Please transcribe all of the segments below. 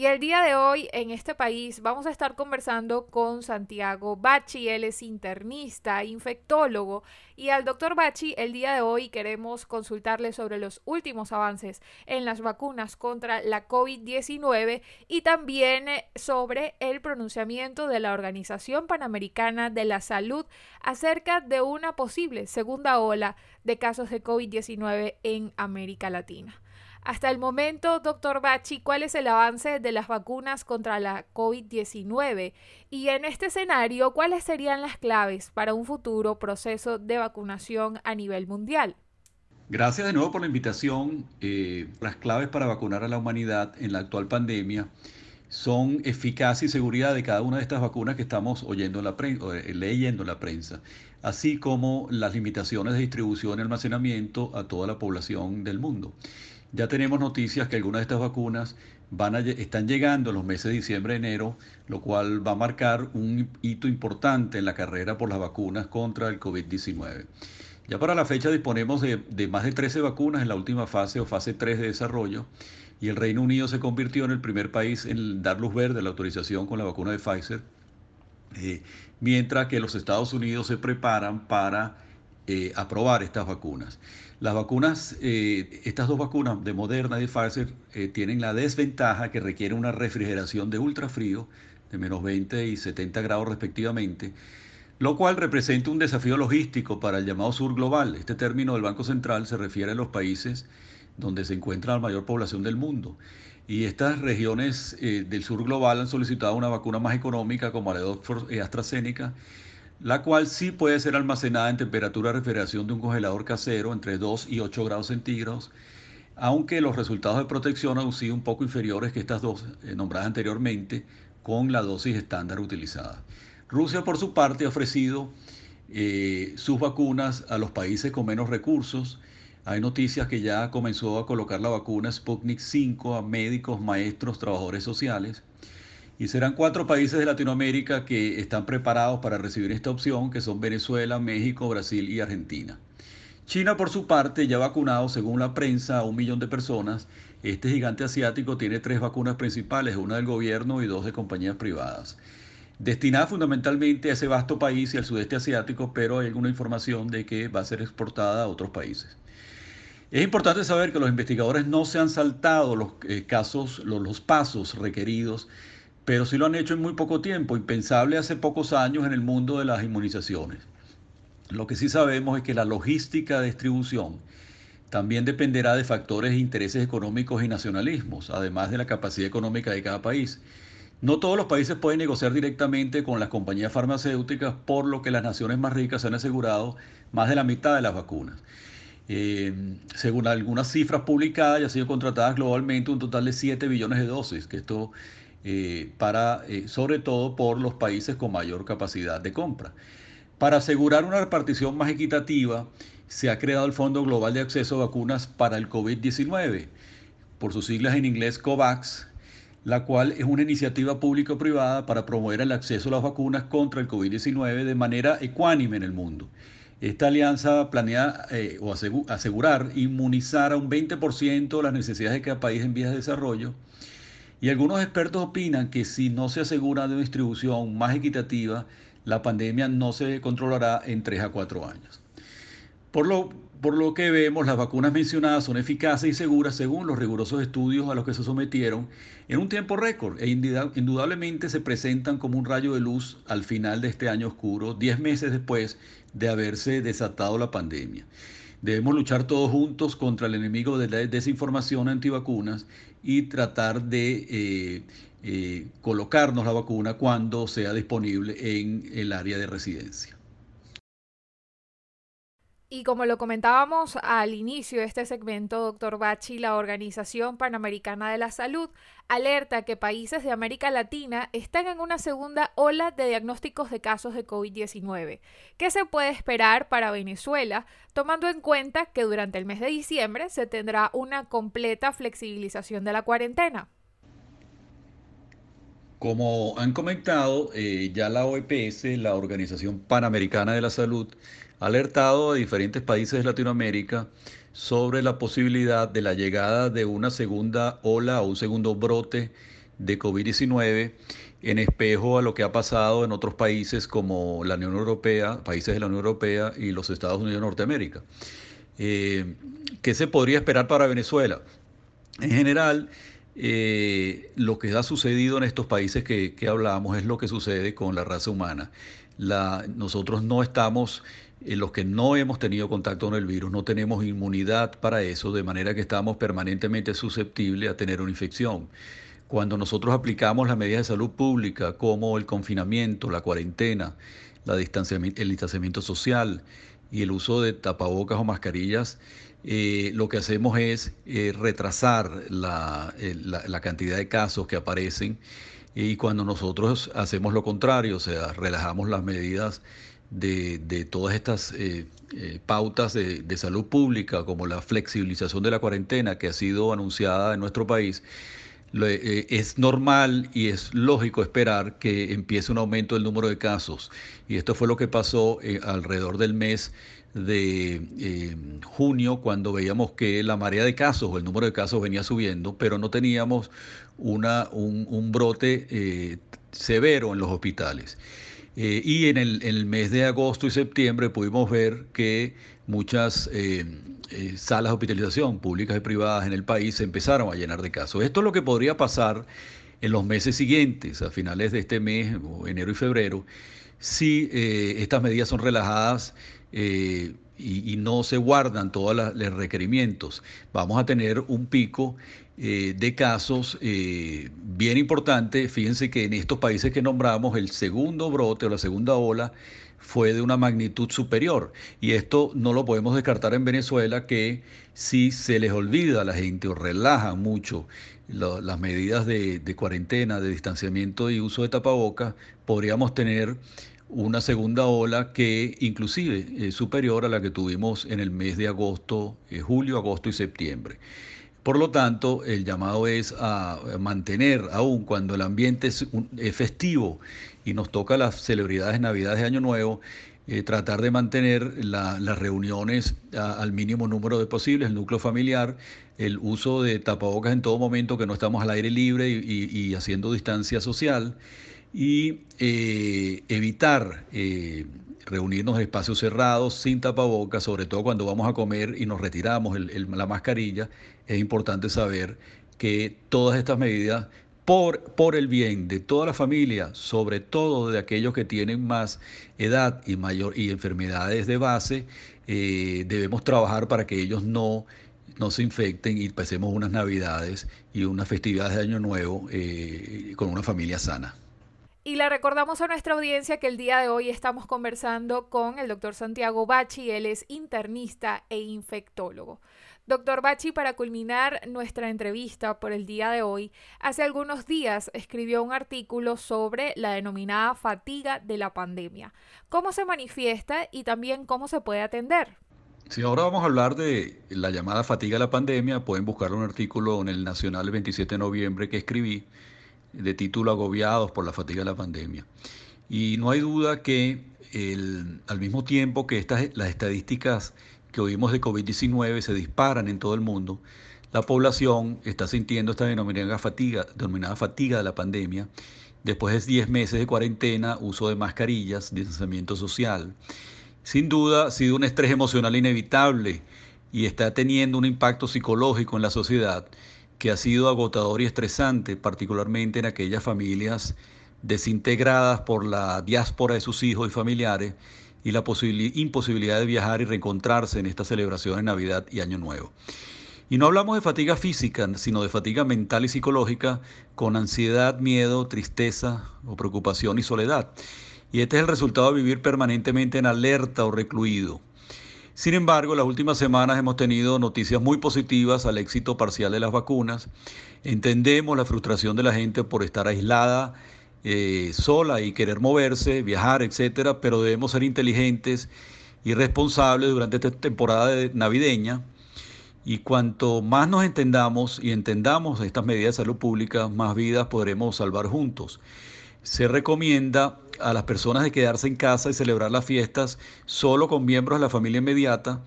y el día de hoy en este país vamos a estar conversando con Santiago Bachi, él es internista, infectólogo, y al doctor Bachi el día de hoy queremos consultarle sobre los últimos avances en las vacunas contra la COVID-19 y también eh, sobre el pronunciamiento de la Organización Panamericana de la Salud acerca de una posible segunda ola de casos de COVID-19 en América Latina. Hasta el momento, doctor Bachi, ¿cuál es el avance de las vacunas contra la COVID-19? Y en este escenario, ¿cuáles serían las claves para un futuro proceso de vacunación a nivel mundial? Gracias de nuevo por la invitación. Eh, las claves para vacunar a la humanidad en la actual pandemia son eficacia y seguridad de cada una de estas vacunas que estamos oyendo la eh, leyendo en la prensa, así como las limitaciones de distribución y almacenamiento a toda la población del mundo. Ya tenemos noticias que algunas de estas vacunas van a, están llegando en los meses de diciembre enero, lo cual va a marcar un hito importante en la carrera por las vacunas contra el COVID-19. Ya para la fecha disponemos de, más de 13 vacunas en la última fase o fase 3 de desarrollo y el Reino Unido se convirtió en el primer país en dar luz verde a la autorización con la vacuna de Pfizer, eh, mientras que los Estados Unidos se preparan para eh, aprobar estas vacunas. Las vacunas, eh, estas dos vacunas de Moderna y de Pfizer eh, tienen la desventaja que requiere una refrigeración de ultrafrío de menos 20 y 70 grados respectivamente, lo cual representa un desafío logístico para el llamado sur global. Este término del Banco Central se refiere a los países donde se encuentra la mayor población del mundo. Y estas regiones eh, del sur global han solicitado una vacuna más económica como la de Oxford AstraZeneca la cual sí puede ser almacenada en temperatura de refrigeración de un congelador casero entre 2 y 8 grados centígrados, aunque los resultados de protección han sido un poco inferiores que estas dos eh, nombradas anteriormente con la dosis estándar utilizada. Rusia, por su parte, ha ofrecido eh, sus vacunas a los países con menos recursos. Hay noticias que ya comenzó a colocar la vacuna Sputnik 5 a médicos, maestros, trabajadores sociales. Y serán cuatro países de Latinoamérica que están preparados para recibir esta opción, que son Venezuela, México, Brasil y Argentina. China, por su parte, ya ha vacunado, según la prensa, a un millón de personas. Este gigante asiático tiene tres vacunas principales, una del gobierno y dos de compañías privadas. Destinadas fundamentalmente a ese vasto país y al sudeste asiático, pero hay alguna información de que va a ser exportada a otros países. Es importante saber que los investigadores no se han saltado los eh, casos, los pasos requeridos pero sí lo han hecho en muy poco tiempo, impensable hace pocos años en el mundo de las inmunizaciones. Lo que sí sabemos es que la logística de distribución también dependerá de factores de intereses económicos y nacionalismos, además de la capacidad económica de cada país. No todos los países pueden negociar directamente con las compañías farmacéuticas, por lo que las naciones más ricas han asegurado más de la mitad de las vacunas. Eh, según algunas cifras publicadas, ya han sido contratadas globalmente un total de 7 billones de dosis, que esto eh, para, eh, sobre todo por los países con mayor capacidad de compra. Para asegurar una repartición más equitativa, se ha creado el Fondo Global de Acceso a Vacunas para el COVID-19, por sus siglas en inglés COVAX, la cual es una iniciativa público-privada para promover el acceso a las vacunas contra el COVID-19 de manera ecuánime en el mundo. Esta alianza planea eh, o asegurar inmunizar a un 20% las necesidades de cada país en vías de desarrollo y algunos expertos opinan que si no se asegura de una distribución más equitativa, la pandemia no se controlará en 3 a 4 años. Por lo, por lo que vemos, las vacunas mencionadas son eficaces y seguras según los rigurosos estudios a los que se sometieron en un tiempo récord e indudablemente se presentan como un rayo de luz al final de este año oscuro, 10 meses después de haberse desatado la pandemia. Debemos luchar todos juntos contra el enemigo de la desinformación antivacunas y tratar de eh, eh, colocarnos la vacuna cuando sea disponible en el área de residencia. Y como lo comentábamos al inicio de este segmento, doctor Bachi, la Organización Panamericana de la Salud alerta que países de América Latina están en una segunda ola de diagnósticos de casos de COVID-19. ¿Qué se puede esperar para Venezuela, tomando en cuenta que durante el mes de diciembre se tendrá una completa flexibilización de la cuarentena? Como han comentado, eh, ya la OEPS, la Organización Panamericana de la Salud, ha alertado a diferentes países de Latinoamérica sobre la posibilidad de la llegada de una segunda ola o un segundo brote de COVID-19 en espejo a lo que ha pasado en otros países como la Unión Europea, países de la Unión Europea y los Estados Unidos de Norteamérica. Eh, ¿Qué se podría esperar para Venezuela? En general, eh, lo que ha sucedido en estos países que, hablamos es lo que sucede con la raza humana. nosotros no estamos, los que no hemos tenido contacto con el virus, no tenemos inmunidad para eso, de manera que estamos permanentemente susceptibles a tener una infección. Cuando nosotros aplicamos las medidas de salud pública como el confinamiento, la cuarentena, la distanciamiento, el distanciamiento social y el uso de tapabocas o mascarillas, eh, lo que hacemos es eh, retrasar eh, la, cantidad de casos que aparecen y cuando nosotros hacemos lo contrario, o sea, relajamos las medidas de, todas estas pautas de, de, salud pública, como la flexibilización de la cuarentena que ha sido anunciada en nuestro país, es normal y es lógico esperar que empiece un aumento del número de casos. Y esto fue lo que pasó alrededor del mes de eh, junio cuando veíamos que la marea de casos o el número de casos venía subiendo, pero no teníamos una, un, brote eh, severo en los hospitales. Eh, y en el, mes de agosto y septiembre pudimos ver que muchas salas de hospitalización públicas y privadas en el país se empezaron a llenar de casos. Esto es lo que podría pasar en los meses siguientes, a finales de este mes, enero y febrero, si estas medidas son relajadas eh, y, no se guardan todos los requerimientos, vamos a tener un pico eh, de casos eh, bien importante. Fíjense que en estos países que nombramos, el segundo brote o la segunda ola fue de una magnitud superior. Y esto no lo podemos descartar en Venezuela, que si se les olvida a la gente o relaja mucho las medidas de, cuarentena, de distanciamiento y uso de tapabocas, podríamos tener una segunda ola que inclusive es superior a la que tuvimos en el mes de agosto, eh, julio, agosto y septiembre. Por lo tanto, el llamado es a mantener, aún cuando el ambiente es, festivo y nos toca las celebridades Navidades de Año Nuevo, eh, tratar de mantener las reuniones al mínimo número de posibles, el núcleo familiar, el uso de tapabocas en todo momento, que no estamos al aire libre y haciendo distancia social y eh, evitar eh, reunirnos en espacios cerrados, sin tapabocas, sobre todo cuando vamos a comer y nos retiramos la mascarilla, es importante saber que todas estas medidas, por, por el bien de toda la familia, sobre todo de aquellos que tienen más edad y, mayor, y enfermedades de base, eh, debemos trabajar para que ellos no no se infecten y pasemos unas navidades y unas festividades de Año Nuevo con una familia sana. Y le recordamos a nuestra audiencia que el día de hoy estamos conversando con el doctor Santiago Bachi, él es internista e infectólogo. Doctor Bachi, para culminar nuestra entrevista por el día de hoy, hace algunos días escribió un artículo sobre la denominada fatiga de la pandemia. ¿Cómo se manifiesta y también cómo se puede atender? Si ahora vamos a hablar de la llamada fatiga de la pandemia, pueden buscar un artículo en el Nacional el 27 de noviembre que escribí de título agobiados por la fatiga de la pandemia. Y no hay duda que al mismo tiempo que estas, las estadísticas que oímos de COVID-19 se disparan en todo el mundo, la población está sintiendo esta denominada fatiga, denominada fatiga de la pandemia, después de 10 meses de cuarentena, uso de mascarillas, distanciamiento social. Sin duda ha sido un estrés emocional inevitable y está teniendo un impacto psicológico en la sociedad que ha sido agotador y estresante, particularmente en aquellas familias desintegradas por la diáspora de sus hijos y familiares y la imposibilidad de viajar y reencontrarse en esta celebración de Navidad y Año Nuevo. Y no hablamos de fatiga física, sino de fatiga mental y psicológica con ansiedad, miedo, tristeza o preocupación y soledad. Y este es el resultado de vivir permanentemente en alerta o recluido. Sin embargo, las últimas semanas hemos tenido noticias muy positivas al éxito parcial de las vacunas. Entendemos la frustración de la gente por estar aislada, eh, sola y querer moverse, viajar, etcétera, pero debemos ser inteligentes y responsables durante esta temporada navideña Y cuanto más nos entendamos y entendamos estas medidas de salud pública, más vidas podremos salvar juntos. Se recomienda a las personas de quedarse en casa y celebrar las fiestas solo con miembros de la familia inmediata.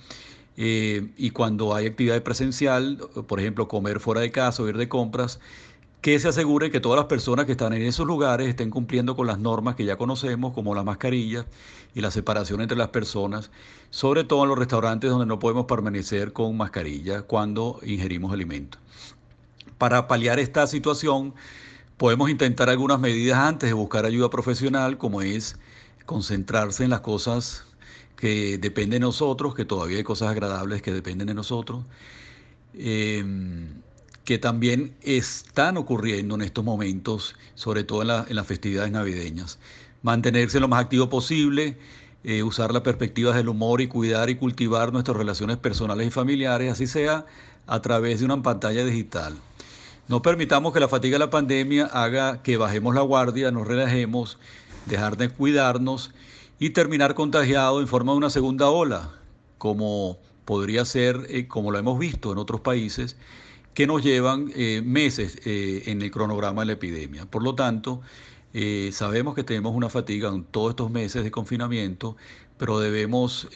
Eh, y cuando hay actividad presencial, por ejemplo, comer fuera de casa o ir de compras, que se asegure que todas las personas que están en esos lugares estén cumpliendo con las normas que ya conocemos, como las mascarillas y la separación entre las personas, sobre todo en los restaurantes donde no podemos permanecer con mascarilla cuando ingerimos alimentos. Para paliar esta situación, podemos intentar algunas medidas antes de buscar ayuda profesional, como es concentrarse en las cosas que dependen de nosotros, que todavía hay cosas agradables que dependen de nosotros. Eh, que también están ocurriendo en estos momentos, sobre todo en, las festividades navideñas. Mantenerse lo más activo posible, eh, usar la perspectiva del humor y cuidar y cultivar nuestras relaciones personales y familiares, así sea a través de una pantalla digital. No permitamos que la fatiga de la pandemia haga que bajemos la guardia, nos relajemos, dejar de cuidarnos y terminar contagiado en forma de una segunda ola, como podría ser, eh, como lo hemos visto en otros países, que nos llevan eh, meses eh, en el cronograma de la epidemia. Por lo tanto, eh, sabemos que tenemos una fatiga en todos estos meses de confinamiento, pero debemos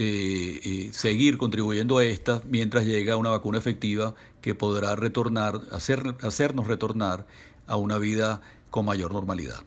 seguir contribuyendo a esta mientras llega una vacuna efectiva que podrá retornar, hacer, hacernos retornar a una vida con mayor normalidad.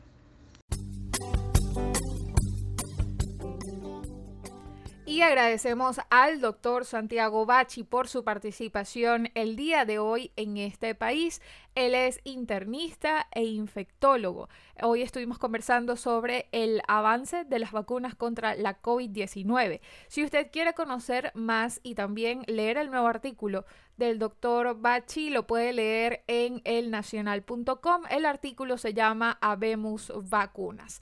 Y agradecemos al doctor Santiago Bachi por su participación el día de hoy en este país. Él es internista e infectólogo. Hoy estuvimos conversando sobre el avance de las vacunas contra la COVID-19. Si usted quiere conocer más y también leer el nuevo artículo del doctor Bachi, lo puede leer en elnacional.com. El artículo se llama Habemos Vacunas.